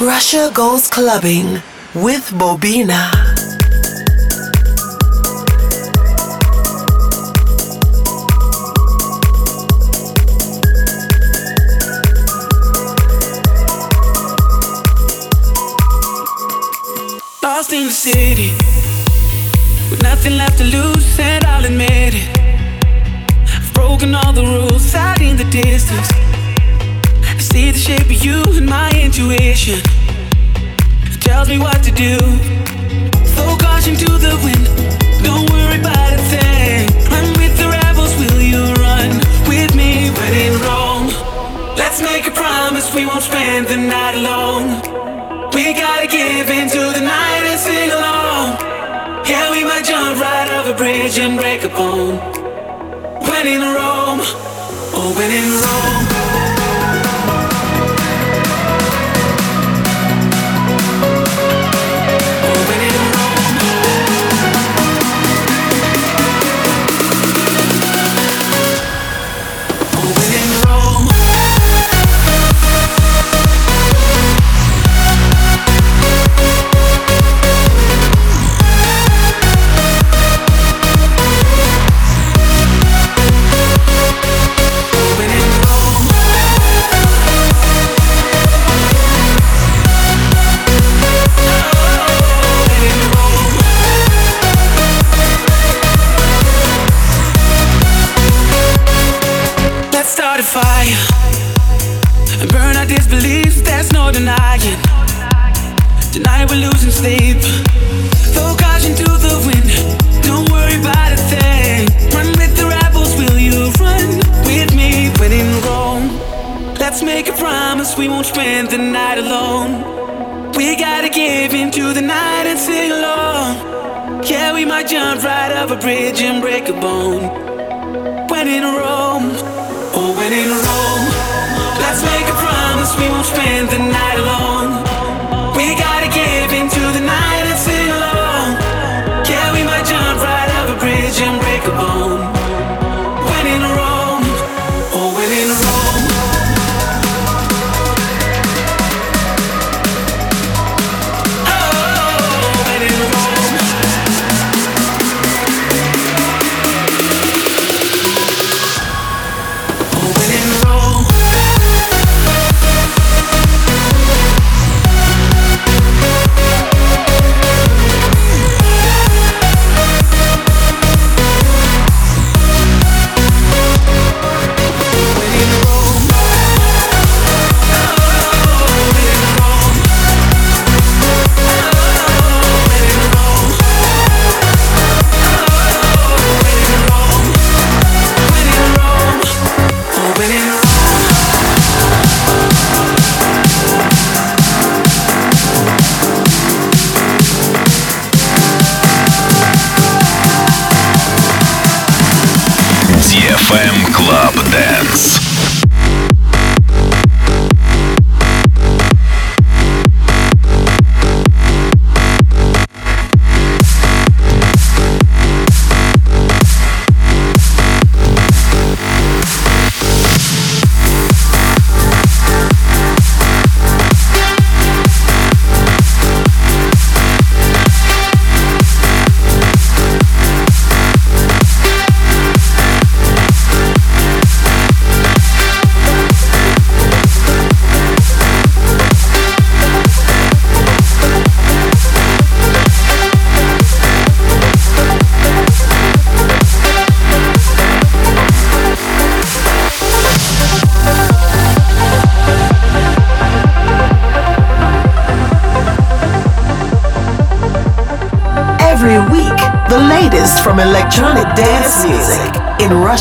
Russia goes clubbing with Bobina. Lost in the city, with nothing left to lose, and I'll admit it. I've broken all the rules out in the distance. See the shape of you in my intuition. It tells me what to do. Throw caution to the wind, don't worry about a thing. Run with the rebels, will you run with me when in Rome? Let's make a promise we won't spend the night alone. We gotta give into the night and sing along. Yeah, we might jump right off a bridge and break a bone. When in Rome, oh, when in Rome.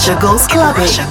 Russia goes clubbing.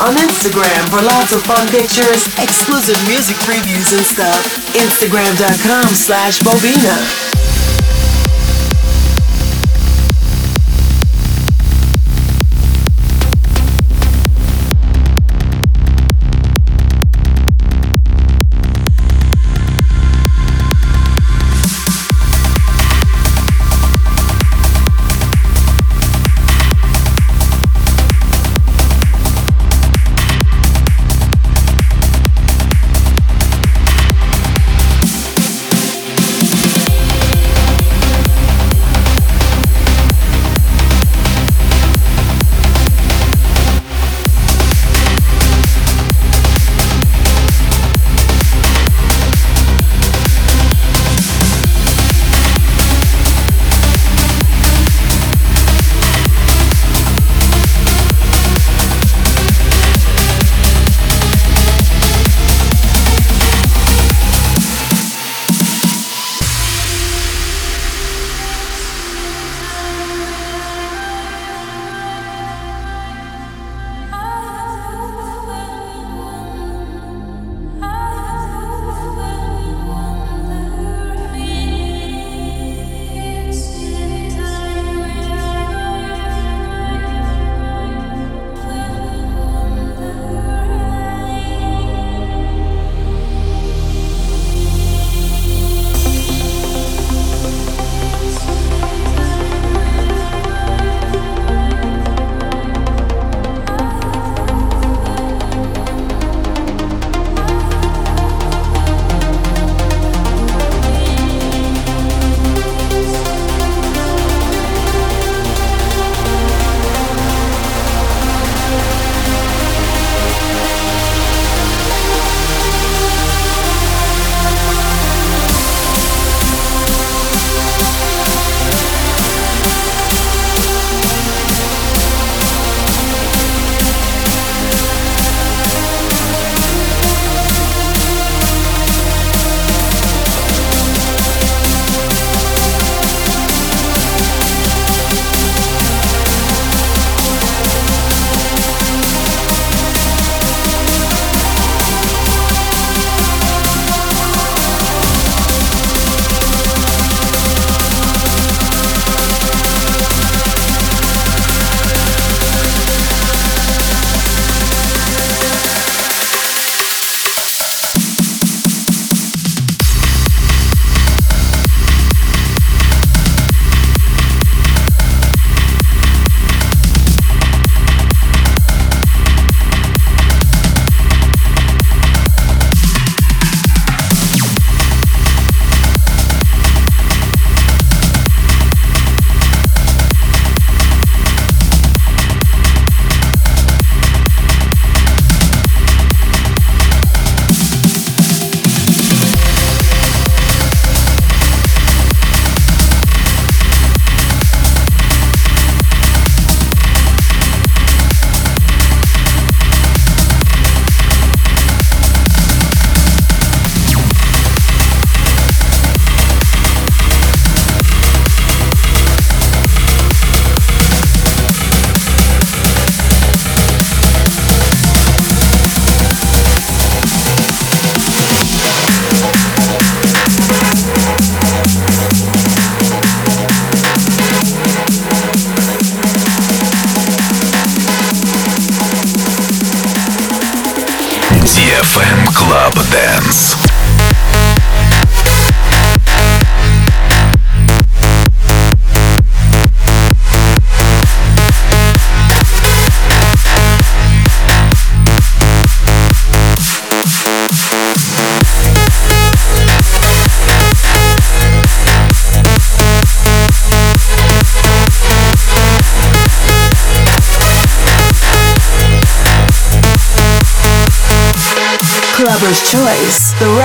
On Instagram for lots of fun pictures, exclusive music previews and stuff. Instagram.com slash Bobina.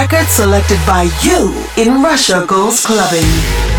Record selected by you in Russia Goes Clubbing.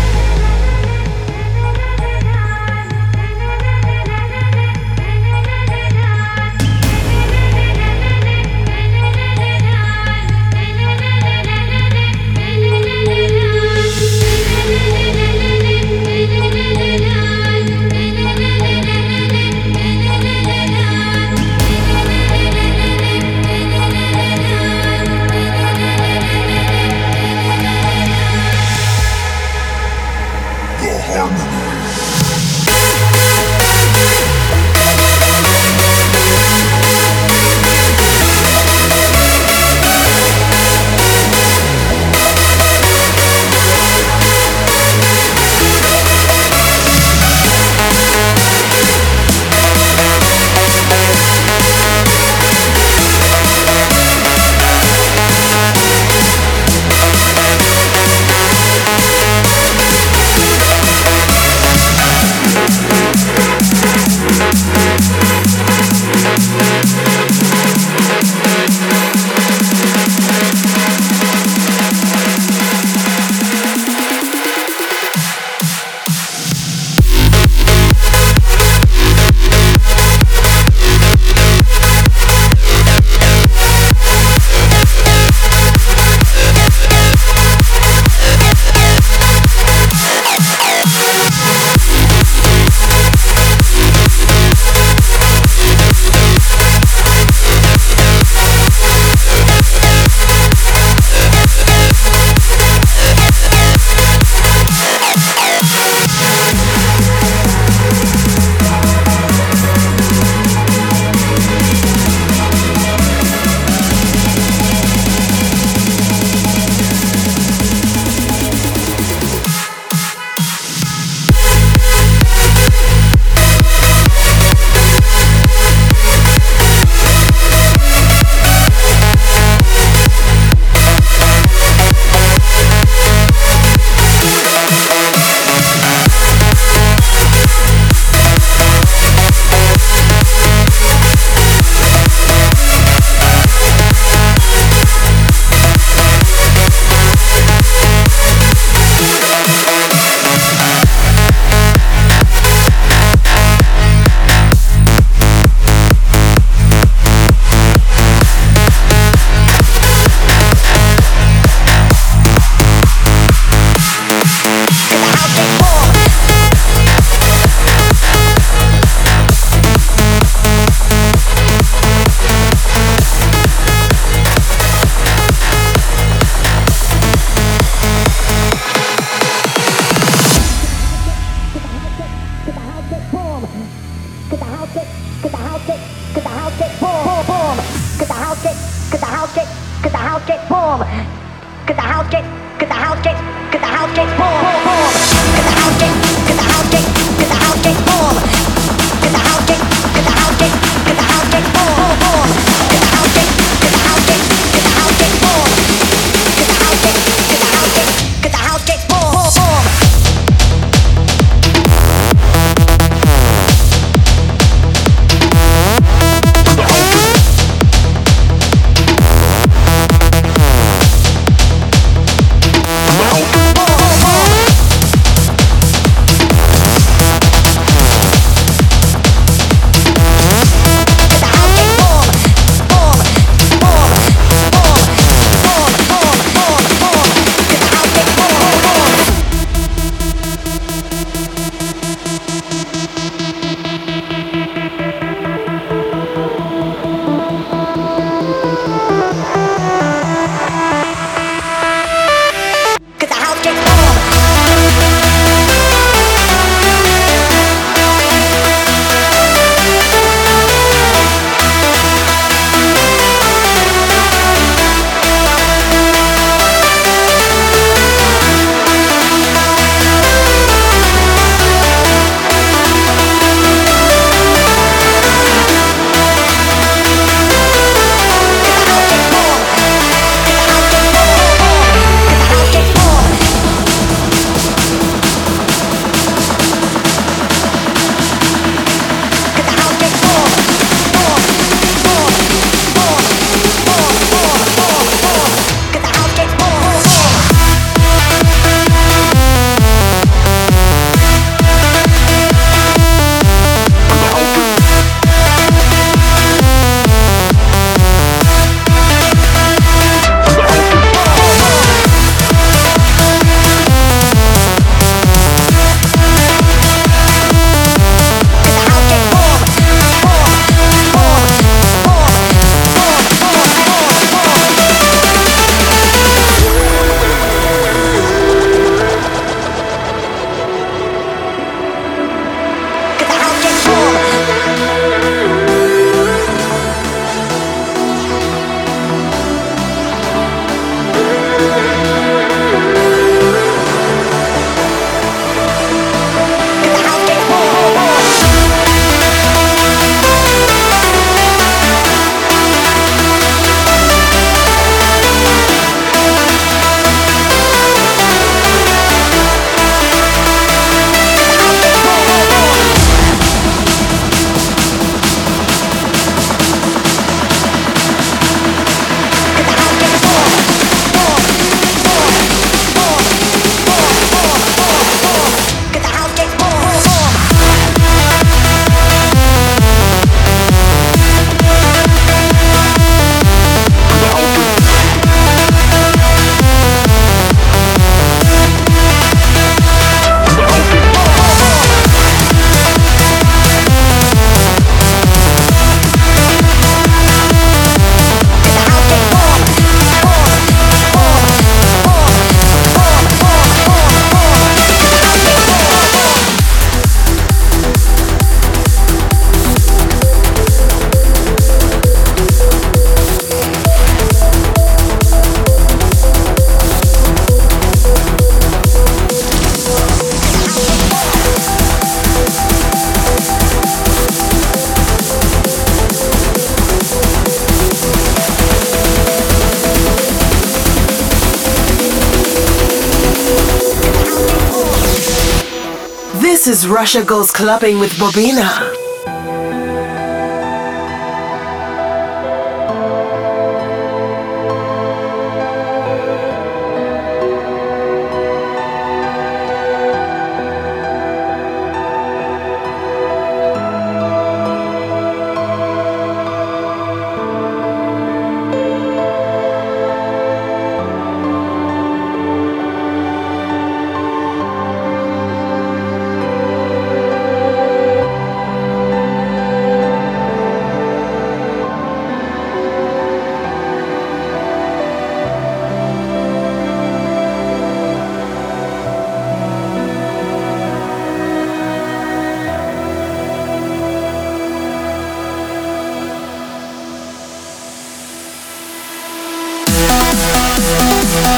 Russia Goes Clubbing with Bobina.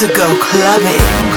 to go clubbing.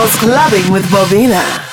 Goes clubbing with. Bobina.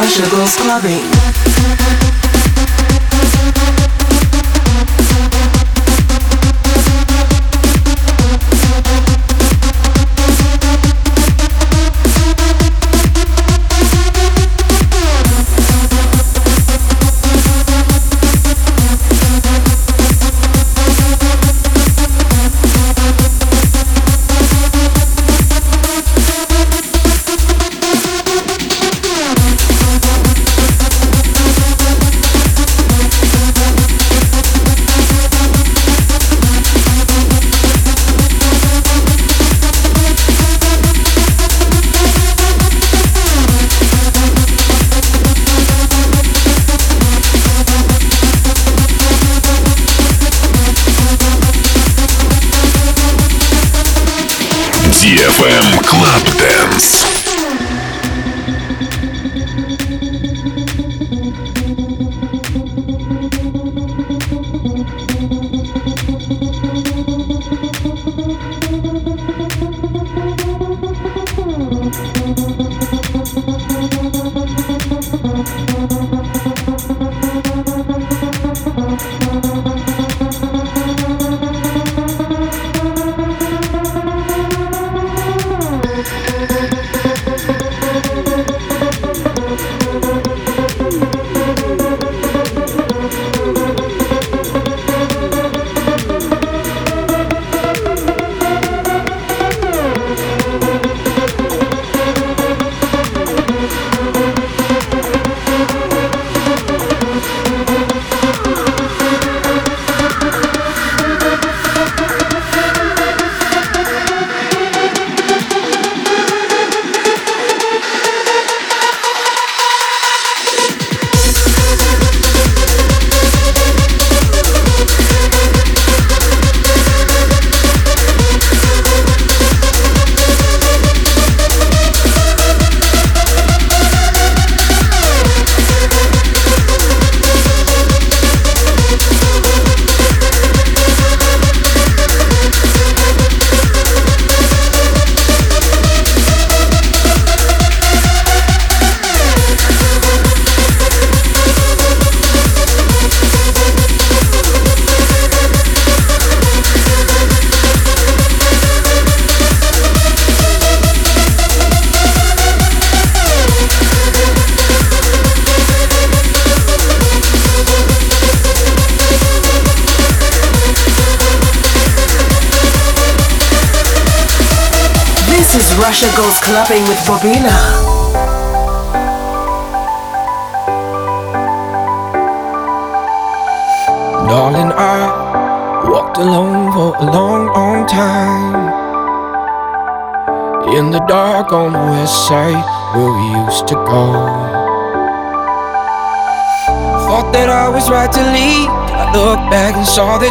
Russia goes clubbing.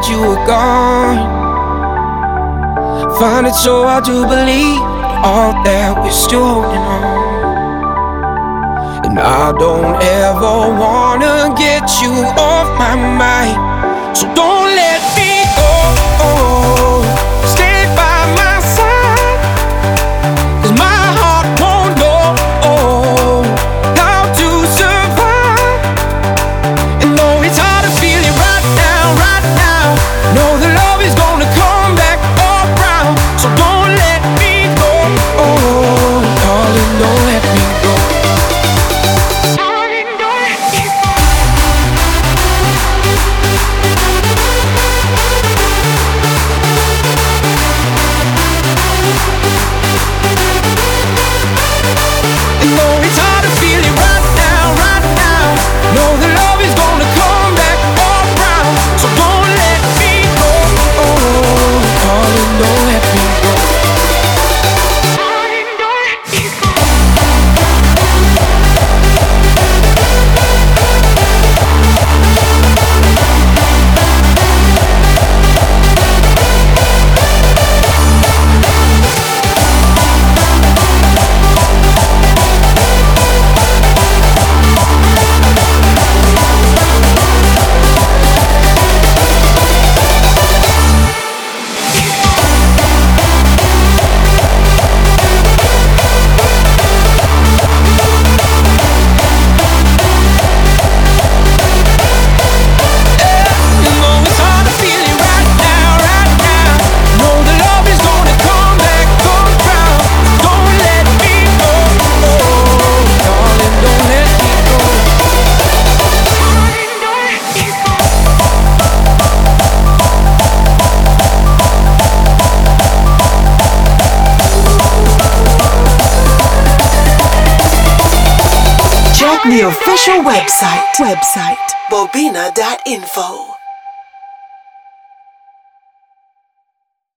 you were gone. Find it so hard to believe all that we're still holding on. And I don't ever wanna get you off my mind. So don't